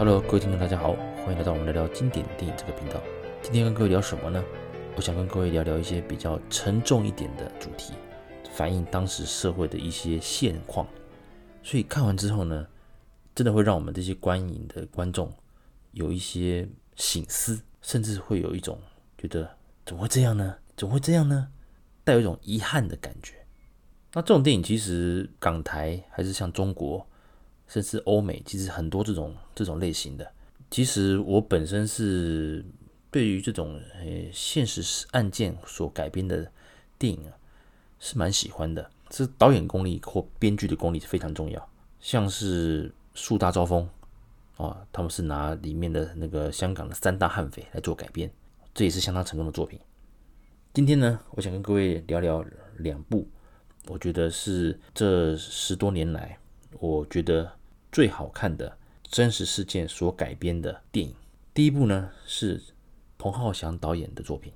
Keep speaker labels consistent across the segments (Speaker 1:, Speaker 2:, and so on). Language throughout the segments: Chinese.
Speaker 1: Hello，各位听众，大家好，欢迎来到我们聊聊经典电影这个频道。今天跟各位聊什么呢？我想跟各位聊聊一些比较沉重一点的主题，反映当时社会的一些现况。所以看完之后呢，真的会让我们这些观影的观众有一些醒思，甚至会有一种觉得怎么会这样呢？怎么会这样呢？带有一种遗憾的感觉。那这种电影其实港台还是像中国。甚至欧美其实很多这种这种类型的，其实我本身是对于这种呃现实案件所改编的电影啊，是蛮喜欢的。这导演功力或编剧的功力是非常重要。像是《树大招风》啊，他们是拿里面的那个香港的三大悍匪来做改编，这也是相当成功的作品。今天呢，我想跟各位聊聊两部，我觉得是这十多年来，我觉得。最好看的真实事件所改编的电影，第一部呢是彭浩翔导演的作品，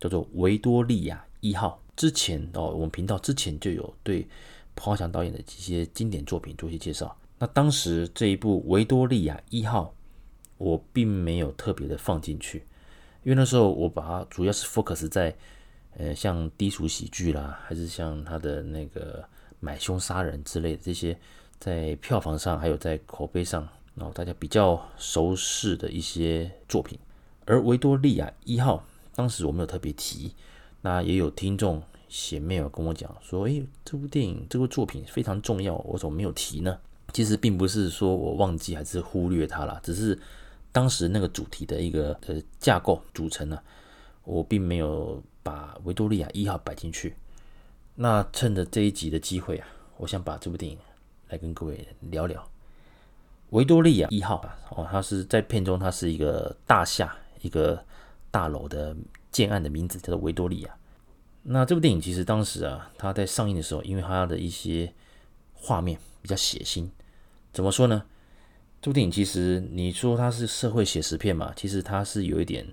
Speaker 1: 叫做《维多利亚一号》。之前哦，我们频道之前就有对彭浩翔导演的一些经典作品做一些介绍。那当时这一部《维多利亚一号》，我并没有特别的放进去，因为那时候我把它主要是 focus 在呃像低俗喜剧啦，还是像他的那个买凶杀人之类的这些。在票房上，还有在口碑上，然后大家比较熟识的一些作品。而维多利亚一号，当时我没有特别提，那也有听众写 mail 跟我讲说，诶，这部电影这部作品非常重要，我怎么没有提呢？其实并不是说我忘记还是忽略它了，只是当时那个主题的一个呃架构组成呢，我并没有把维多利亚一号摆进去。那趁着这一集的机会啊，我想把这部电影。来跟各位聊聊维多利亚一号哦，它是在片中，它是一个大厦、一个大楼的建案的名字叫做维多利亚。那这部电影其实当时啊，它在上映的时候，因为它的一些画面比较血腥，怎么说呢？这部电影其实你说它是社会写实片嘛，其实它是有一点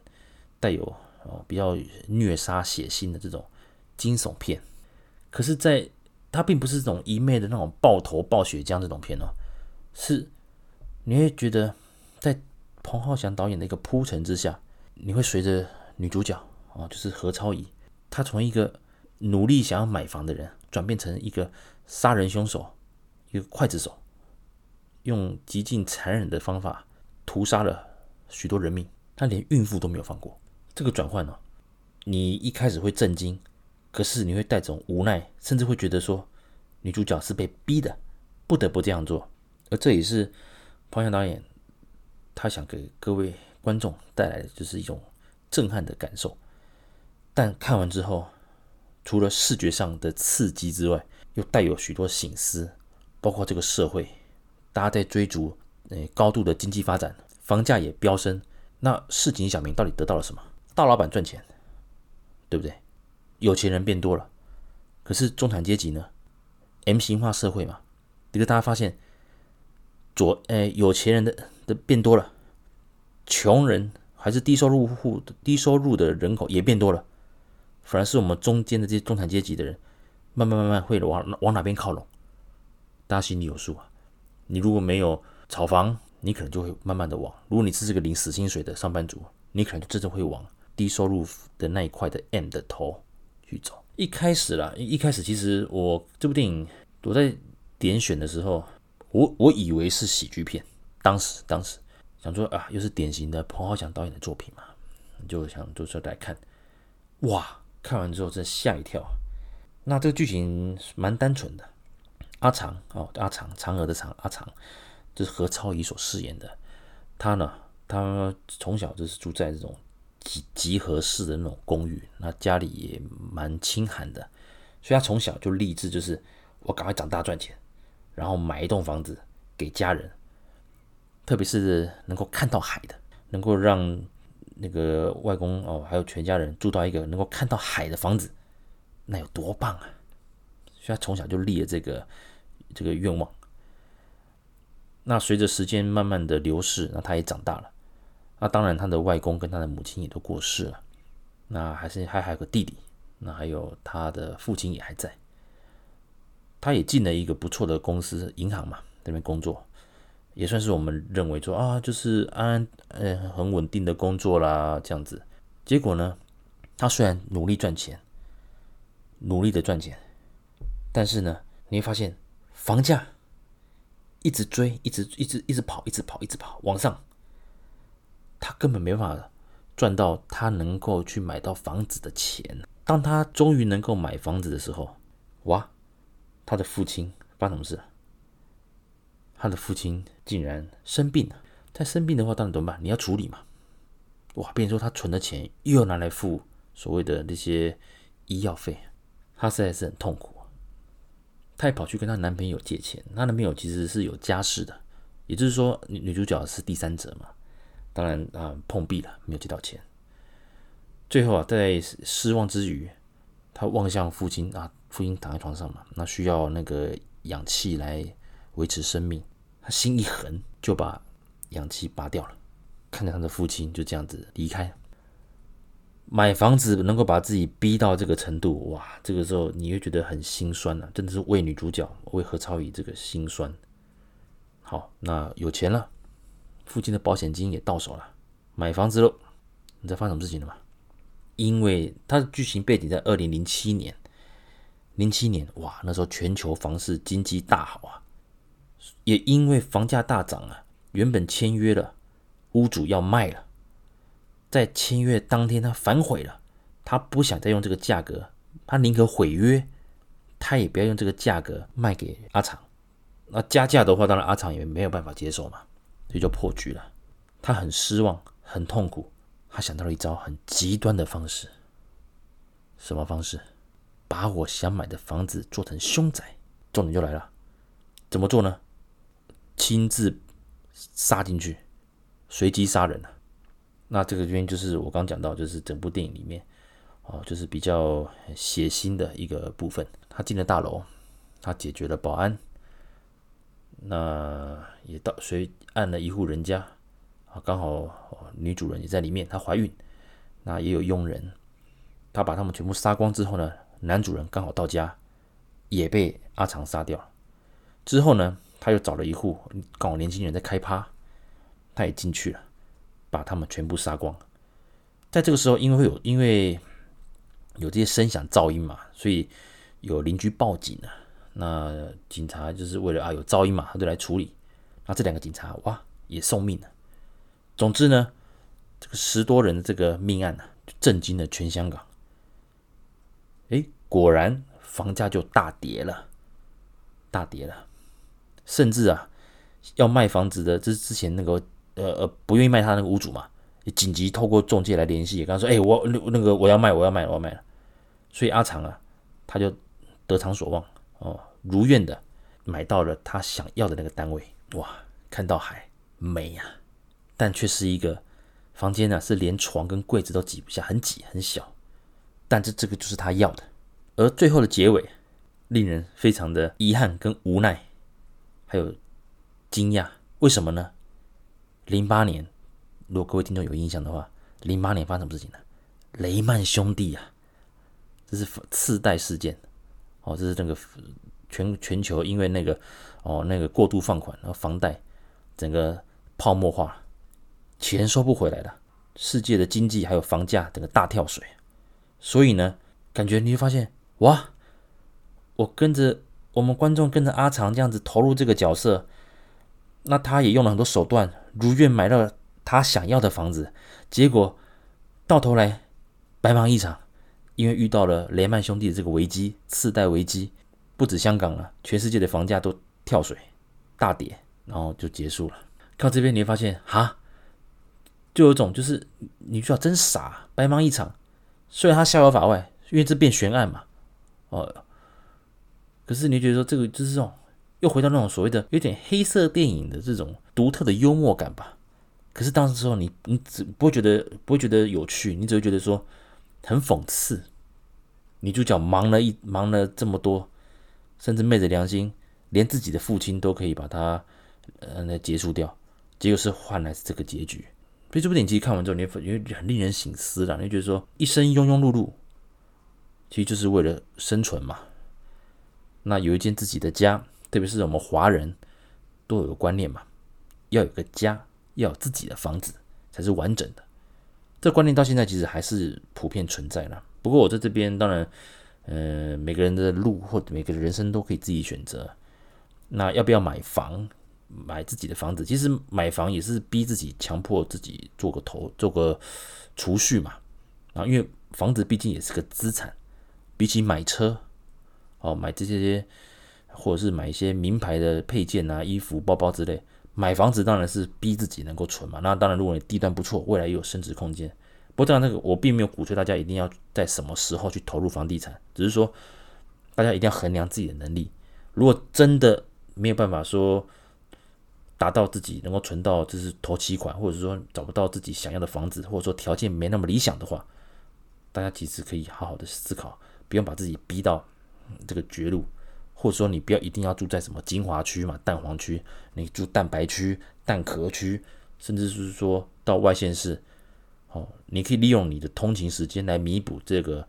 Speaker 1: 带有哦比较虐杀血腥的这种惊悚片，可是，在它并不是这种一昧的那种爆头爆血浆这种片哦，是你会觉得在彭浩翔导演的一个铺陈之下，你会随着女主角哦，就是何超仪，她从一个努力想要买房的人，转变成一个杀人凶手，一个刽子手，用极尽残忍的方法屠杀了许多人命，他连孕妇都没有放过。这个转换呢，你一开始会震惊。可是你会带种无奈，甚至会觉得说，女主角是被逼的，不得不这样做。而这也是彭翔导演他想给各位观众带来的，就是一种震撼的感受。但看完之后，除了视觉上的刺激之外，又带有许多醒思，包括这个社会，大家在追逐诶高度的经济发展，房价也飙升，那市井小民到底得到了什么？大老板赚钱，对不对？有钱人变多了，可是中产阶级呢？M 型化社会嘛，这个大家发现，左诶有钱人的的变多了，穷人还是低收入户低收入的人口也变多了，反而是我们中间的这些中产阶级的人，慢慢慢慢会往往哪边靠拢？大家心里有数啊。你如果没有炒房，你可能就会慢慢的往；如果你是这个领死薪水的上班族，你可能真正会往低收入的那一块的 M 的头。去走。一开始啦，一开始其实我这部电影我在点选的时候，我我以为是喜剧片。当时当时想说啊，又是典型的彭浩翔导演的作品嘛，就想就说来看。哇，看完之后真吓一跳。那这个剧情蛮单纯的。阿长哦，阿长，嫦娥的嫦，阿长，就是何超仪所饰演的。他呢，他从小就是住在这种。集集合式的那种公寓，那家里也蛮清寒的，所以他从小就立志，就是我赶快长大赚钱，然后买一栋房子给家人，特别是能够看到海的，能够让那个外公哦，还有全家人住到一个能够看到海的房子，那有多棒啊！所以他从小就立了这个这个愿望。那随着时间慢慢的流逝，那他也长大了。那当然，他的外公跟他的母亲也都过世了。那还是还还有个弟弟，那还有他的父亲也还在。他也进了一个不错的公司，银行嘛，那边工作，也算是我们认为说啊，就是安安呃很稳定的工作啦这样子。结果呢，他虽然努力赚钱，努力的赚钱，但是呢，你会发现房价一直追，一直一直一直跑，一直跑，一直跑往上，他根本没办法赚到他能够去买到房子的钱。当他终于能够买房子的时候，哇，他的父亲发生什么事？他的父亲竟然生病了，他生病的话，当然怎么办？你要处理嘛。哇，变成说他存的钱又要拿来付所谓的那些医药费，他实在是很痛苦。他也跑去跟他男朋友借钱，他男朋友其实是有家室的，也就是说女女主角是第三者嘛。当然啊，碰壁了，没有借到钱。最后啊，在失望之余，他望向父亲啊，父亲躺在床上嘛，那需要那个氧气来维持生命。他心一横，就把氧气拔掉了，看着他的父亲就这样子离开。买房子能够把自己逼到这个程度，哇！这个时候你会觉得很心酸啊，真的是为女主角为何超仪这个心酸。好，那有钱了，父亲的保险金也到手了，买房子喽。你知道发生什么事情了吗？因为它的剧情背景在二零零七年，零七年哇，那时候全球房市经济大好啊。也因为房价大涨啊，原本签约了，屋主要卖了，在签约当天他反悔了，他不想再用这个价格，他宁可毁约，他也不要用这个价格卖给阿长。那加价的话，当然阿长也没有办法接受嘛，所以就破局了。他很失望，很痛苦，他想到了一招很极端的方式。什么方式？把我想买的房子做成凶宅。重点就来了，怎么做呢？亲自杀进去，随机杀人了。那这个原因就是我刚讲到，就是整部电影里面，哦，就是比较血腥的一个部分。他进了大楼，他解决了保安，那也到随按了一户人家，啊，刚好女主人也在里面，她怀孕，那也有佣人，他把他们全部杀光之后呢，男主人刚好到家，也被阿长杀掉。之后呢，他又找了一户刚好年轻人在开趴，他也进去了，把他们全部杀光。在这个时候，因为会有因为有这些声响噪音嘛，所以有邻居报警了。那警察就是为了啊有噪音嘛，他就来处理。那这两个警察哇也送命了。总之呢，这个十多人的这个命案呢，就震惊了全香港。哎，果然房价就大跌了，大跌了。甚至啊，要卖房子的，这是之前那个呃呃不愿意卖他那个屋主嘛，也紧急透过中介来联系，也跟他说：“哎、我那那个我要卖，我要卖，我要卖了。”所以阿长啊，他就得偿所望哦，如愿的买到了他想要的那个单位。哇，看到海美呀、啊，但却是一个房间呢、啊，是连床跟柜子都挤不下，很挤很小。但这这个就是他要的，而最后的结尾令人非常的遗憾跟无奈。还有惊讶，为什么呢？零八年，如果各位听众有印象的话，零八年发生什么事情呢？雷曼兄弟啊，这是次贷事件哦，这是那个全全球因为那个哦那个过度放款，然后房贷整个泡沫化，钱收不回来了，世界的经济还有房价整个大跳水，所以呢，感觉你会发现哇，我跟着。我们观众跟着阿长这样子投入这个角色，那他也用了很多手段，如愿买到他想要的房子。结果到头来白忙一场，因为遇到了雷曼兄弟的这个危机，次贷危机，不止香港了，全世界的房价都跳水大跌，然后就结束了。看这边你会发现，哈，就有一种就是女主角真傻，白忙一场。虽然他逍遥法外，因为这变悬案嘛，哦。可是你觉得说这个就是这种，又回到那种所谓的有点黑色电影的这种独特的幽默感吧？可是当时之后你你只不会觉得不会觉得有趣，你只会觉得说很讽刺。女主角忙了一忙了这么多，甚至昧着良心，连自己的父亲都可以把他呃来结束掉，结果是换来是这个结局。所以这部电影其实看完之后，你会觉得很令人省思的，你会觉得说一生庸庸碌碌，其实就是为了生存嘛。那有一间自己的家，特别是我们华人都有个观念嘛，要有个家，要有自己的房子才是完整的。这观念到现在其实还是普遍存在的。不过我在这边当然，呃，每个人的路或每个人生都可以自己选择。那要不要买房，买自己的房子？其实买房也是逼自己，强迫自己做个投，做个储蓄嘛。啊，因为房子毕竟也是个资产，比起买车，哦，买这些或者是买一些名牌的配件啊、衣服、包包之类。买房子当然是逼自己能够存嘛，那当然如果你地段不错，未来也有升值空间。不过当然那个我并没有鼓吹大家一定要在什么时候去投入房地产，只是说大家一定要衡量自己的能力。如果真的没有办法说达到自己能够存到就是头期款，或者是说找不到自己想要的房子，或者说条件没那么理想的话，大家其实可以好好的思考，不用把自己逼到这个绝路。或者说你不要一定要住在什么精华区嘛，蛋黄区，你住蛋白区、蛋壳区，甚至是说到外县市，哦，你可以利用你的通勤时间来弥补这个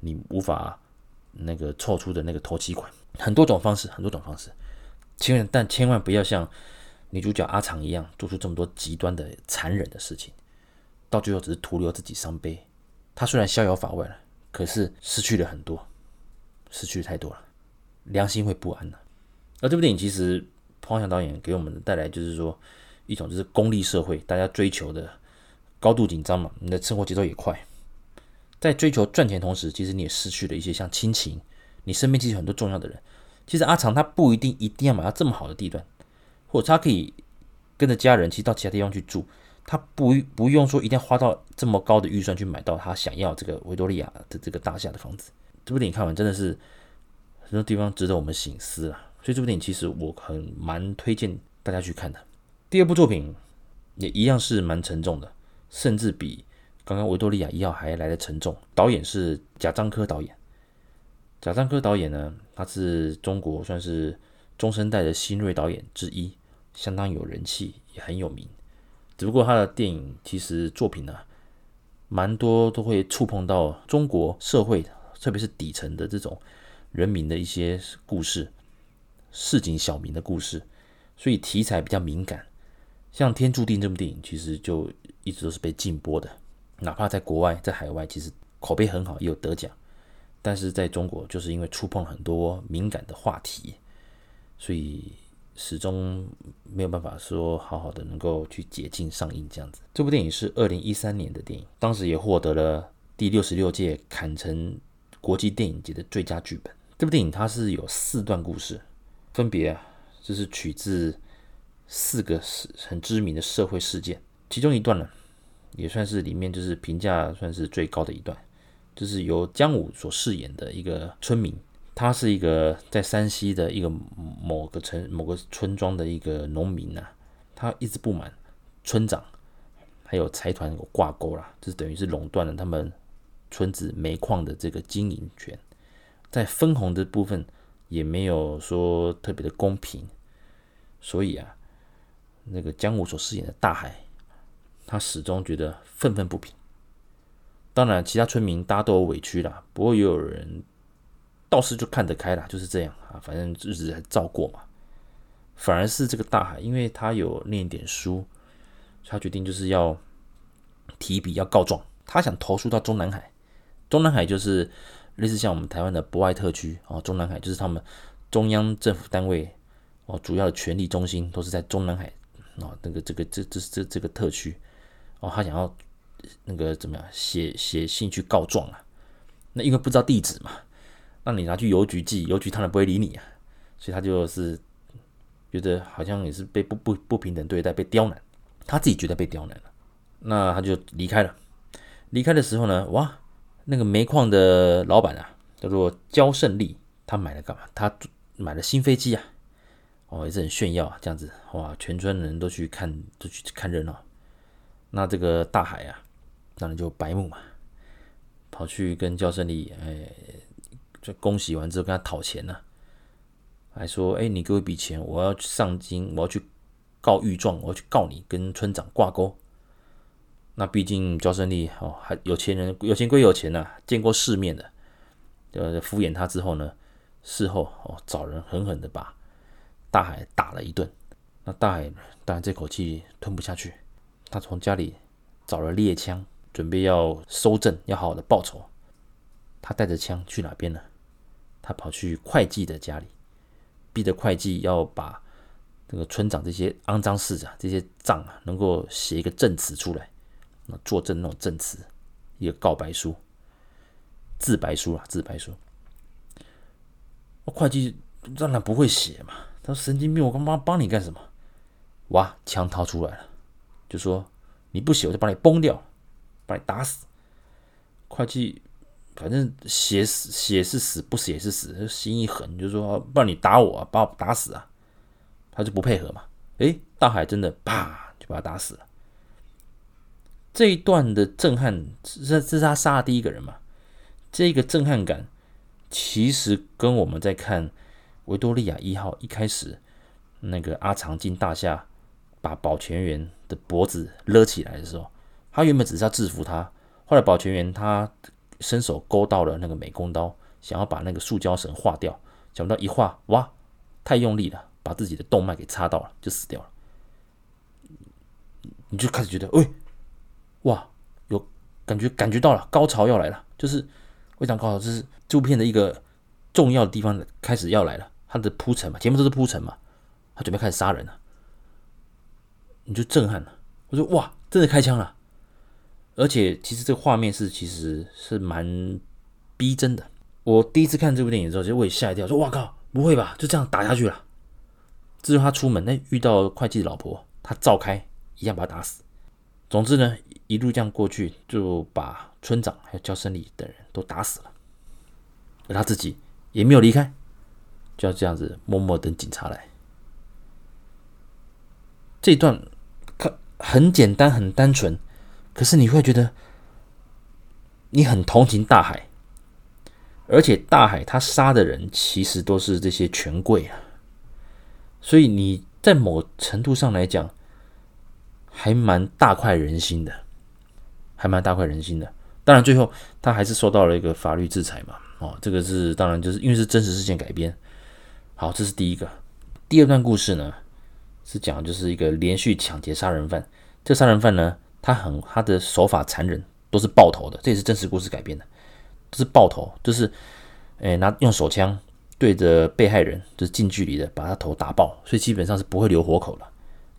Speaker 1: 你无法那个凑出的那个头期款，很多种方式，很多种方式，千万但千万不要像女主角阿长一样做出这么多极端的残忍的事情，到最后只是徒留自己伤悲。他虽然逍遥法外了，可是失去了很多，失去太多了。良心会不安的。而这部电影其实彭浩翔导演给我们带来就是说一种就是功利社会，大家追求的高度紧张嘛，你的生活节奏也快，在追求赚钱同时，其实你也失去了一些像亲情，你身边其实很多重要的人。其实阿长他不一定一定要买到这么好的地段，或者他可以跟着家人其实到其他地方去住，他不不用说一定要花到这么高的预算去买到他想要这个维多利亚的这个大厦的房子。这部电影看完真的是。很多地方值得我们省思啊，所以这部电影其实我很蛮推荐大家去看的。第二部作品也一样是蛮沉重的，甚至比刚刚维多利亚一号还来得沉重。导演是贾樟柯导演，贾樟柯导演呢，他是中国算是中生代的新锐导演之一，相当有人气，也很有名。只不过他的电影其实作品呢，蛮多都会触碰到中国社会，特别是底层的这种。人民的一些故事，市井小民的故事，所以题材比较敏感。像《天注定》这部电影，其实就一直都是被禁播的，哪怕在国外，在海外，其实口碑很好，也有得奖。但是在中国，就是因为触碰很多敏感的话题，所以始终没有办法说好好的能够去解禁上映这样子。这部电影是二零一三年的电影，当时也获得了第六十六届坎城国际电影节的最佳剧本。这部电影它是有四段故事，分别，就是取自四个是很知名的社会事件。其中一段呢，也算是里面就是评价算是最高的一段，就是由姜武所饰演的一个村民，他是一个在山西的一个某个城某个村庄的一个农民呐、他一直不满村长还有财团有挂钩啦，就是等于是垄断了他们村子煤矿的这个经营权。在分红的部分也没有说特别的公平，所以啊，那个姜武所饰演的大海，他始终觉得愤愤不平。当然，其他村民大家都有委屈啦，不过也有人倒是就看得开啦，就是这样啊，反正日子还照过嘛。反而是这个大海，因为他有念点书，他决定就是要提笔要告状，他想投诉到中南海，中南海就是。类似像我们台湾的博爱特区哦，中南海就是他们中央政府单位哦，主要的权力中心都是在中南海哦，那个这个这这这这个特区哦，他想要那个怎么样写写信去告状啊？那因为不知道地址嘛，那你拿去邮局寄，邮局他们不会理你啊，所以他就是觉得好像也是被不不不平等对待，被刁难，他自己觉得被刁难了，那他就离开了。离开的时候呢，哇！那个煤矿的老板啊，叫做焦胜利，他买了干嘛？他买了新飞机啊，哦，也是很炫耀啊，这样子哇，全村人都去看，都去看热闹。那这个大海啊，当然就白目嘛，跑去跟焦胜利，哎，就恭喜完之后跟他讨钱呢、还说，哎，你给我一笔钱，我要去上京，我要去告御状，我要去告你跟村长挂钩。那毕竟焦胜利哦，还有钱人，有钱归有钱呐、见过世面的，呃，敷衍他之后呢，事后哦找人狠狠的把大海打了一顿。那大海当然这口气吞不下去，他从家里找了猎枪，准备要收证，要好好的报仇。他带着枪去哪边呢？他跑去会计的家里，逼着会计要把这个村长这些肮脏事啊，这些账啊，能够写一个证词出来，那作证那种证词，一个告白书、自白书啊，自白书。会计当然不会写嘛，他说神经病，我干嘛帮你干什么？哇，枪掏出来了，就说你不写，我就把你崩掉，把你打死。会计反正写死写是死，不死也是死，心一狠，就说不然你打我啊，把我打死啊。他就不配合嘛，诶，大海真的啪就把他打死了。这一段的震撼，这这是他杀的第一个人嘛？这个震撼感，其实跟我们在看维多利亚一号一开始那个阿长进大厦。把保全员的脖子勒起来的时候，他原本只是要制服他，后来保全员他伸手勾到了那个美工刀，想要把那个塑胶绳划掉，想不到一划，哇，太用力了，把自己的动脉给插到了，就死掉了。你就开始觉得，喂，哇，有感觉，感觉到了高潮要来了，就是非常高潮，就是这部片的一个重要的地方开始要来了，它的铺陈嘛，前面都是铺陈嘛，他准备开始杀人了。你就震撼了，我说哇，真的开枪了，而且其实这个画面是其实是蛮逼真的。我第一次看这部电影的时候，其实我也吓一跳，说哇靠，不会吧，就这样打下去了？之后他出门，那遇到会计的老婆，他照开一样把他打死。总之呢，一路这样过去，就把村长还有焦胜利等人都打死了，而他自己也没有离开，就要这样子默默等警察来。这一段。很简单，很单纯，可是你会觉得你很同情大海，而且大海他杀的人其实都是这些权贵啊，所以你在某程度上来讲，还蛮大快人心的，还蛮大快人心的。当然最后他还是受到了一个法律制裁嘛，哦，这个是当然就是因为是真实事件改编。好，这是第一个。第二段故事呢？是讲就是一个连续抢劫杀人犯，这杀人犯呢，他很他的手法残忍，都是爆头的，这也是真实故事改编的，都是爆头，就是诶拿用手枪对着被害人，就是近距离的把他头打爆，所以基本上是不会留活口的，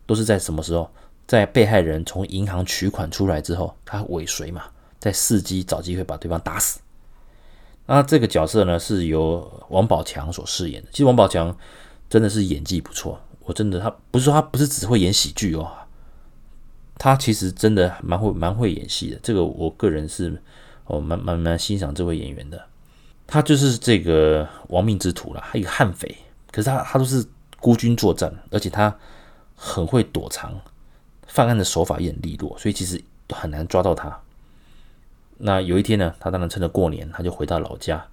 Speaker 1: 都是在什么时候，在被害人从银行取款出来之后，他尾随嘛，在伺机找机会把对方打死。那这个角色呢，是由王宝强所饰演的，其实王宝强真的是演技不错。我真的，他不是说他不是只会演喜剧哦，他其实真的蛮会蛮会演戏的。这个我个人是哦蛮蛮蛮欣赏这位演员的。他就是这个亡命之徒啦，一个悍匪。可是他他都是孤军作战，而且他很会躲藏，犯案的手法也很利落，所以其实很难抓到他。那有一天呢，他当然趁着过年，他就回到老家，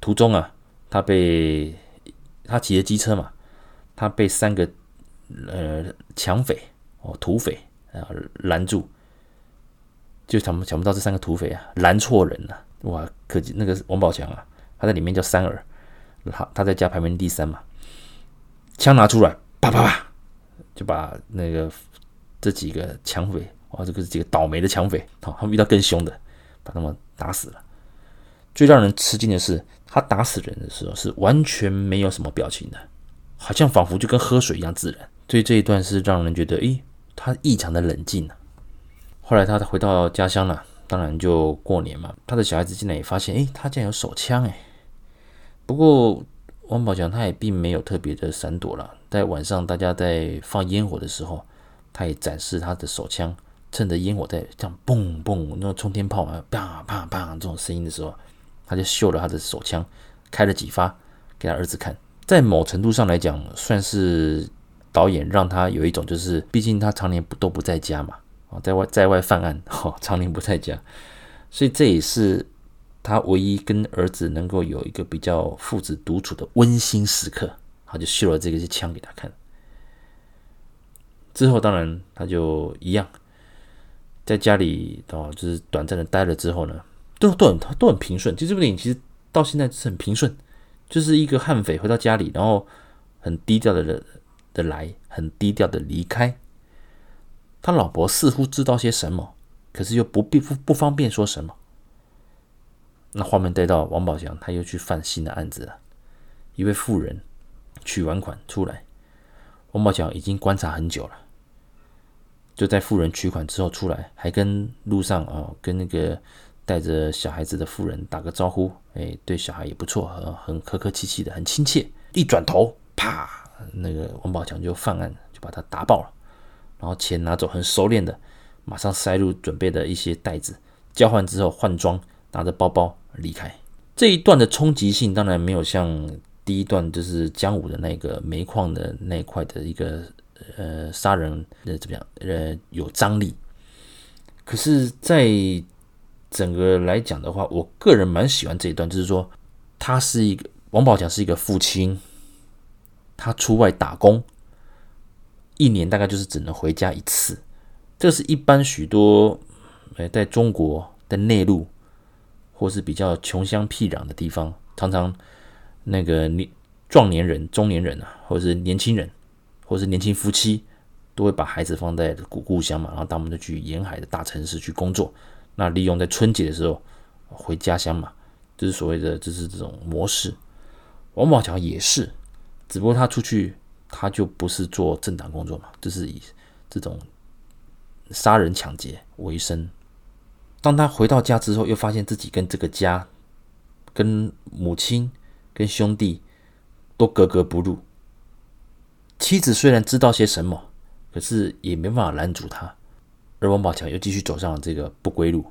Speaker 1: 途中啊，他被他骑着机车嘛。他被三个呃抢匪哦土匪啊拦住，就想想不到这三个土匪啊拦错人了哇！可那个王宝强啊，他在里面叫三儿，他他在家排名第三嘛，枪拿出来啪啪啪，就把那个这几个抢匪哇，这个几个倒霉的抢匪，好，他们遇到更凶的，把他们打死了。最让人吃惊的是，他打死人的时候是完全没有什么表情的。好像仿佛就跟喝水一样自然，所以这一段是让人觉得，诶，他异常的冷静。后来他回到家乡了，当然就过年嘛。他的小孩子进来也发现，诶，他竟然有手枪，诶。不过王宝强他也并没有特别的闪躲了，在晚上大家在放烟火的时候，他也展示他的手枪，趁着烟火在这样嘣嘣那种冲天炮啊，啪啪啪这种声音的时候，他就秀了他的手枪，开了几发给他儿子看。在某程度上来讲，算是导演让他有一种，就是毕竟他常年不都不在家嘛，啊，在外在外犯案，哈，常年不在家，所以这也是他唯一跟儿子能够有一个比较父子独处的温馨时刻，他就秀了这个枪给他看。之后当然他就一样，在家里哦，就是短暂的待了之后呢，都都很都很平顺。其实这部电影其实到现在是很平顺。就是一个悍匪回到家里，然后很低调的的来，很低调的离开。他老婆似乎知道些什么，可是又不必不不方便说什么。那画面带到王宝强，他又去犯新的案子了。一位妇人取完款出来，王宝强已经观察很久了。就在富人取款之后出来，还跟路上哦，跟那个带着小孩子的妇人打个招呼，哎，对小孩也不错，很很客客气气的，很亲切。一转头，啪，那个王宝强就犯案，就把他打爆了，然后钱拿走，很熟练的，马上塞入准备的一些袋子，交换之后换装，拿着包包离开。这一段的冲击性当然没有像第一段就是江武的那个煤矿的那一块的一个。呃，杀人呃怎么样？呃，有张力。可是，在整个来讲的话，我个人蛮喜欢这一段，就是说，他是一个王宝强是一个父亲，他出外打工，一年大概就是只能回家一次。这是一般许多呃，在中国的内陆或是比较穷乡僻壤的地方，常常那个年壮年人、中年人啊，或者是年轻人。或是年轻夫妻都会把孩子放在故故乡嘛，然后他们就去沿海的大城市去工作。那利用在春节的时候回家乡嘛，就是所谓的就是这种模式。王宝强也是，只不过他出去他就不是做正当工作嘛，就是以这种杀人抢劫为生。当他回到家之后，又发现自己跟这个家、跟母亲、跟兄弟都格格不入。妻子虽然知道些什么，可是也没办法拦阻他，而王宝强又继续走上了这个不归路，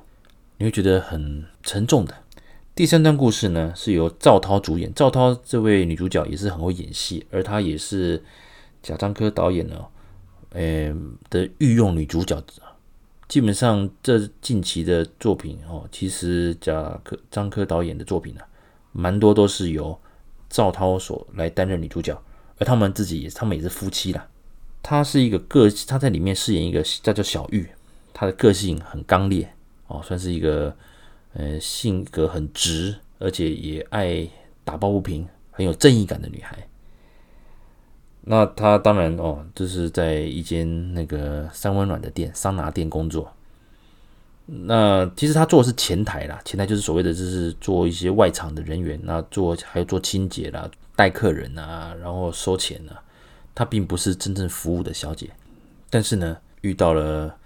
Speaker 1: 你会觉得很沉重的。第三段故事呢，是由赵涛主演，赵涛这位女主角也是很会演戏，而她也是贾樟柯导演呢，呃的御用女主角。基本上这近期的作品哦，其实贾柯樟柯导演的作品呢，蛮多都是由赵涛所来担任女主角。而他们自己也，他们也是夫妻啦。他是一个个，他在里面饰演一个叫叫小玉，他的个性很刚烈哦，算是一个呃性格很直，而且也爱打抱不平，很有正义感的女孩。那她当然哦，就是在一间那个三温暖的店，桑拿店工作。那其实他做的是前台啦，前台就是所谓的就是做一些外场的人员，那做还有做清洁啦。带客人啊，然后收钱啊，她并不是真正服务的小姐，但是呢，遇到了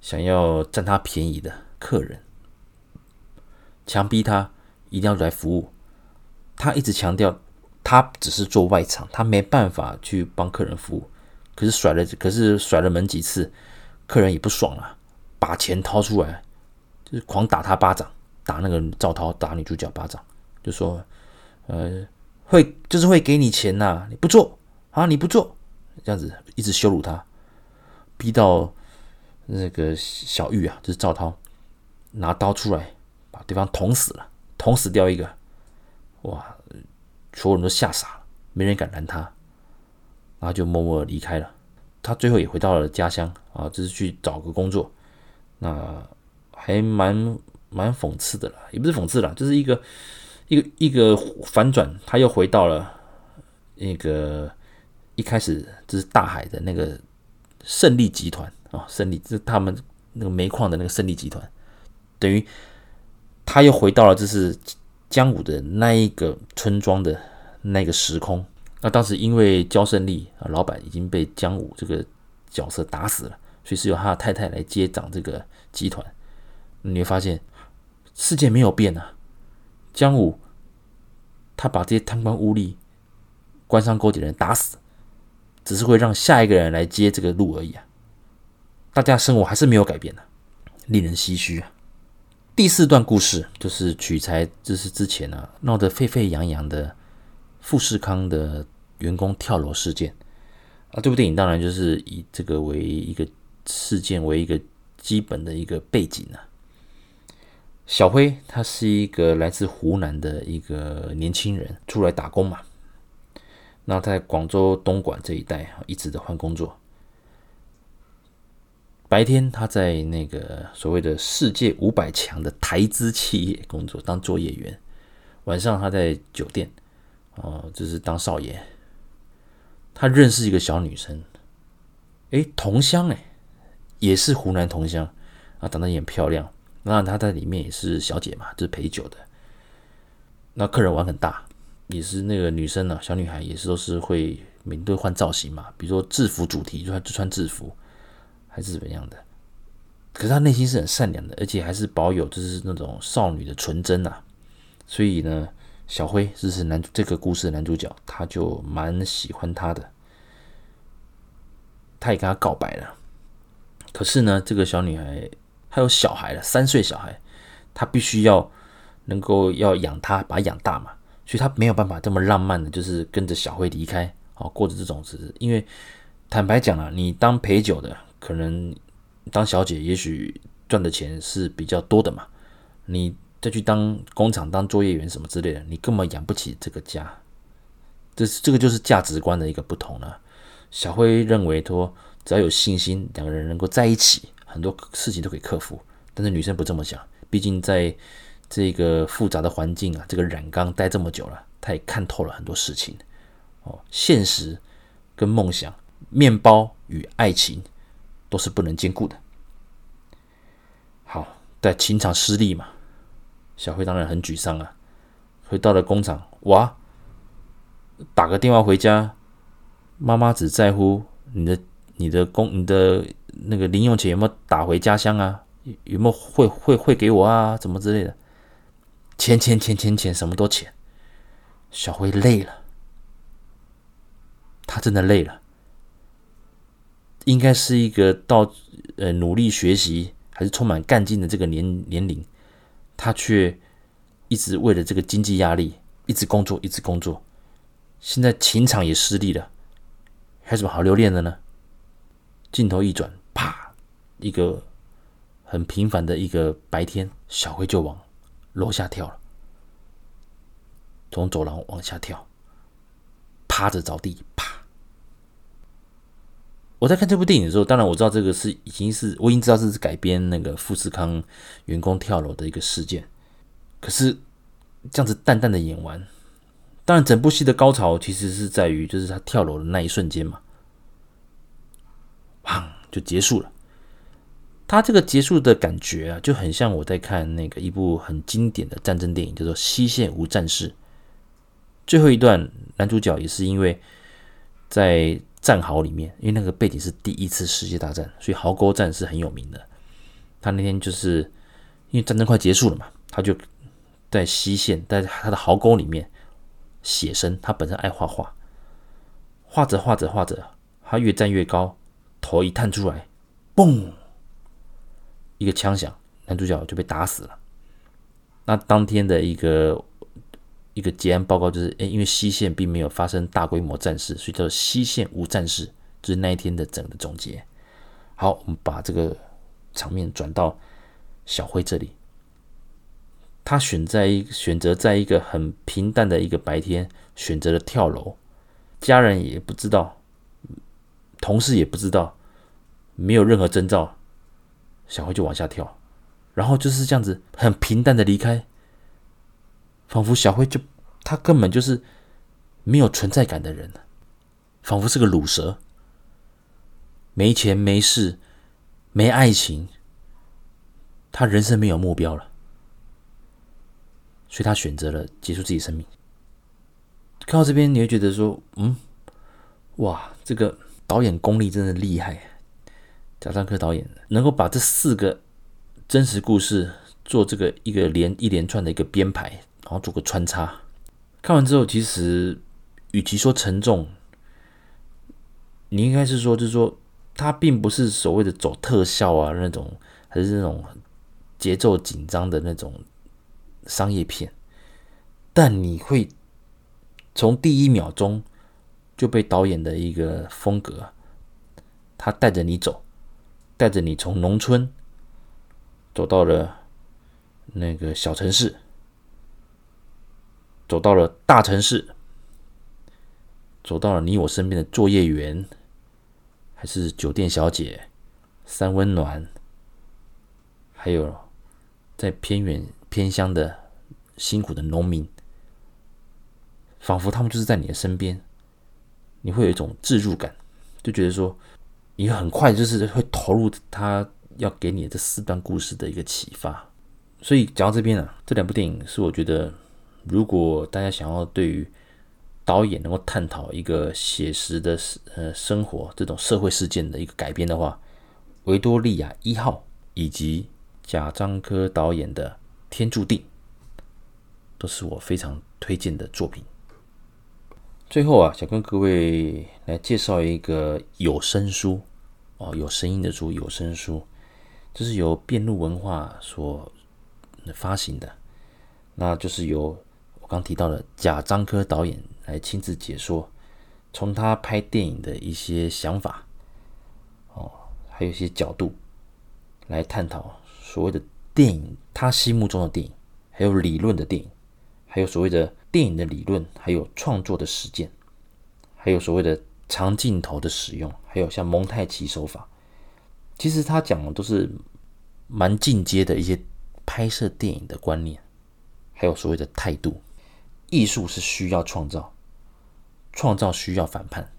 Speaker 1: 想要占她便宜的客人，强逼她一定要来服务。她一直强调，她只是做外场，她没办法去帮客人服务。可是甩了，可是甩了门几次，客人也不爽啊，把钱掏出来，就是狂打她巴掌，打那个赵涛，打女主角巴掌，就说，呃。会就是会给你钱呐、你不做啊，你不做，这样子一直羞辱他，逼到那个小玉啊，就是赵涛拿刀出来把对方捅死了，捅死掉一个，哇，所有人都吓傻了，没人敢拦他，然后就默默离开了。他最后也回到了家乡啊，就是去找个工作，那还蛮蛮讽刺的啦，也不是讽刺啦，就是一个。一个一个反转，他又回到了那个一开始就是大海的那个胜利集团啊，胜利就是他们那个煤矿的那个胜利集团，等于他又回到了就是江武的那一个村庄的那个时空。那当时因为焦胜利啊，老板已经被江武这个角色打死了，所以是由他的太太来接掌这个集团。你会发现世界没有变啊。江武，他把这些贪官污吏、官商勾结的人打死，只是会让下一个人来接这个路而已啊！大家生活还是没有改变的，令人唏嘘啊！第四段故事就是取材，就是之前啊闹得沸沸扬扬的富士康的员工跳楼事件啊。这部电影当然就是以这个为一个事件为一个基本的一个背景啊。小辉他是一个来自湖南的一个年轻人，出来打工嘛。那在广州东莞这一带一直的换工作。白天他在那个所谓的世界五百强的台资企业工作，当作业员。晚上他在酒店，哦，就是当少爷。他认识一个小女生，诶，同乡诶，也是湖南同乡啊，长得也很漂亮。那他在里面也是小姐嘛，就是陪酒的。那客人玩很大，也是那个女生呢、啊，小女孩也是都是会每天都换造型嘛，比如说制服主题，就穿就穿制服，还是怎么样的。可是她内心是很善良的，而且还是保有就是那种少女的纯真呐、啊。所以呢，小辉就是男主这个故事的男主角，他就蛮喜欢她的，他也跟她告白了。可是呢，这个小女孩。他有小孩了，三岁小孩，他必须要能够要养他，把他养大嘛，所以他没有办法这么浪漫的，就是跟着小辉离开，哦，过着这种日子。因为坦白讲啊，你当陪酒的，可能当小姐，也许赚的钱是比较多的嘛，你再去当工厂当作业员什么之类的，你根本养不起这个家。这是这个就是价值观的一个不同了。小辉认为说，只要有信心，两个人能够在一起。很多事情都可以克服，但是女生不这么想。毕竟在这个复杂的环境啊，这个染缸待这么久了，她也看透了很多事情。哦，现实跟梦想，面包与爱情都是不能兼顾的。好，在情场失利嘛，小辉当然很沮丧啊。回到了工厂，哇，打个电话回家，妈妈只在乎你的、你的工、你的。那个零用钱有没有打回家乡啊？有没有汇汇汇给我啊？怎么之类的？钱钱钱钱钱，什么都钱。小辉累了，他真的累了。应该是一个到呃努力学习还是充满干劲的这个年年龄，他却一直为了这个经济压力，一直工作，一直工作。现在情场也失利了，还有什么好留恋的呢？镜头一转。一个很平凡的一个白天，小辉就往楼下跳了，从走廊往下跳，趴着着地，啪！我在看这部电影的时候，当然我知道这个是已经是我已经知道这是改编那个富士康员工跳楼的一个事件，可是这样子淡淡的演完，当然整部戏的高潮其实是在于就是他跳楼的那一瞬间嘛，砰就结束了。他这个结束的感觉啊，就很像我在看那个一部很经典的战争电影，叫做《西线无战事》。最后一段，男主角也是因为在战壕里面，因为那个背景是第一次世界大战，所以壕沟战是很有名的。他那天就是因为战争快结束了嘛，他就在西线，在他的壕沟里面写生。他本身爱画画，画着画着画着，他越站越高，头一探出来，嘣！一个枪响，男主角就被打死了。那当天的一个一个结案报告就是，诶，因为西线并没有发生大规模战事，所以叫做西线无战事，就是那一天的整个总结。好，我们把这个场面转到小辉这里，他选在一选择在一个很平淡的一个白天，选择了跳楼，家人也不知道，同事也不知道，没有任何征兆。小辉就往下跳，然后就是这样子很平淡的离开，仿佛小辉就他根本就是没有存在感的人，仿佛是个卤蛇，没钱没势没爱情，他人生没有目标了，所以他选择了结束自己生命。看到这边，你会觉得说，嗯，哇，这个导演功力真的厉害。贾樟柯导演能够把这四个真实故事做这个一个连一连串的一个编排，然后做个穿插。看完之后，其实与其说沉重，你应该是说，就是说，它并不是所谓的走特效啊那种，还是那种节奏紧张的那种商业片。但你会从第一秒钟就被导演的一个风格，他带着你走。带着你从农村走到了那个小城市，走到了大城市，走到了你我身边的作业员，还是酒店小姐、三温暖，还有在偏远偏乡的辛苦的农民，仿佛他们就是在你的身边，你会有一种置入感，就觉得说你很快就是会投入他要给你的这四段故事的一个启发。所以讲到这边啊，这两部电影是我觉得，如果大家想要对于导演能够探讨一个写实的呃生活这种社会事件的一个改编的话，维多利亚一号以及贾樟柯导演的《天注定》都是我非常推荐的作品。最后啊，想跟各位来介绍一个有声书哦，有声音的书，有声书，这是由遍路文化所发行的，那就是由我刚提到的贾樟柯导演来亲自解说，从他拍电影的一些想法哦，还有一些角度来探讨所谓的电影，他心目中的电影，还有理论的电影，还有所谓的。电影的理论，还有创作的实践，还有所谓的长镜头的使用，还有像蒙太奇手法，其实他讲的都是蛮进阶的一些拍摄电影的观念，还有所谓的态度。艺术是需要创造，创造需要反叛，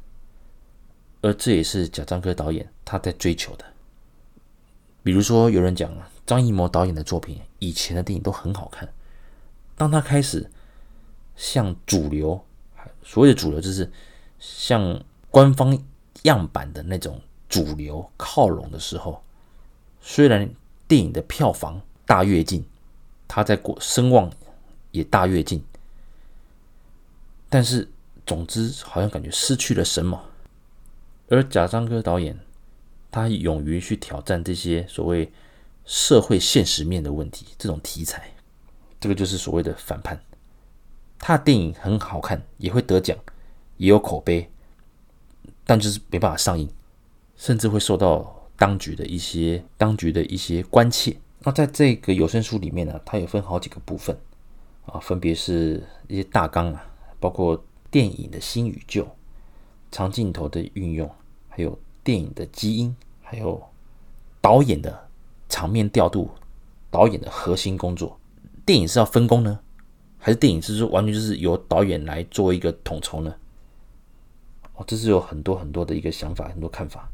Speaker 1: 而这也是贾樟柯导演他在追求的。比如说，有人讲，张艺谋导演的作品以前的电影都很好看，当他开始。向主流，所谓的主流就是向官方样板的那种主流靠拢的时候，虽然电影的票房大跃进，他在国声望也大跃进，但是总之好像感觉失去了什么。而贾樟柯导演，他勇于去挑战这些所谓社会现实面的问题，这种题材，这个就是所谓的反叛。他的电影很好看，也会得奖，也有口碑，但就是没办法上映，甚至会受到当局的一些当局的一些关切。那在这个有声书里面呢，它有分好几个部分啊，分别是一些大纲啊，包括电影的新与旧、长镜头的运用，还有电影的基因，还有导演的场面调度、导演的核心工作。电影是要分工呢？还是电影，是说完全就是由导演来做一个统筹呢？哦，这是有很多很多的一个想法，很多看法，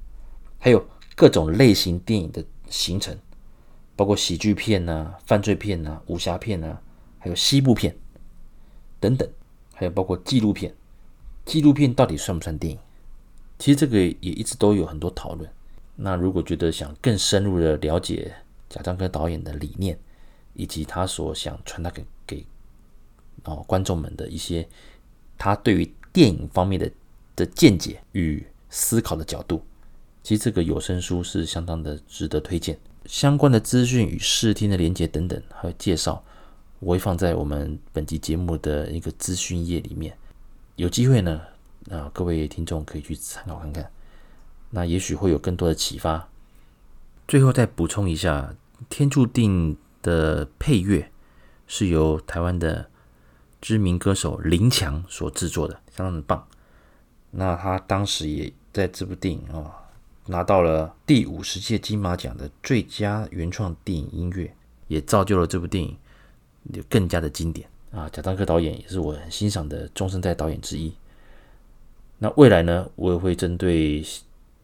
Speaker 1: 还有各种类型电影的形成，包括喜剧片啊、犯罪片啊、武侠片啊，还有西部片等等，还有包括纪录片。纪录片到底算不算电影？其实这个也一直都有很多讨论。那如果觉得想更深入的了解贾樟柯导演的理念，以及他所想传达给给哦，观众们的一些他对于电影方面的的见解与思考的角度，其实这个有声书是相当的值得推荐。相关的资讯与视听的连接等等，还有介绍，我会放在我们本集节目的一个资讯页里面。有机会呢，啊，各位听众可以去参考看看，那也许会有更多的启发。最后再补充一下，《天注定》的配乐是由台湾的。知名歌手林强所制作的，相当的棒。那他当时也在这部电影啊、哦，拿到了第五十届金马奖的最佳原创电影音乐，也造就了这部电影更加的经典啊。贾樟柯导演也是我很欣赏的中生代导演之一。那未来呢，我也会针对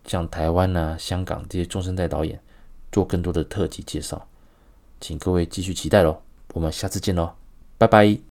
Speaker 1: 像台湾啊、香港这些中生代导演做更多的特辑介绍，请各位继续期待喽。我们下次见喽，拜拜。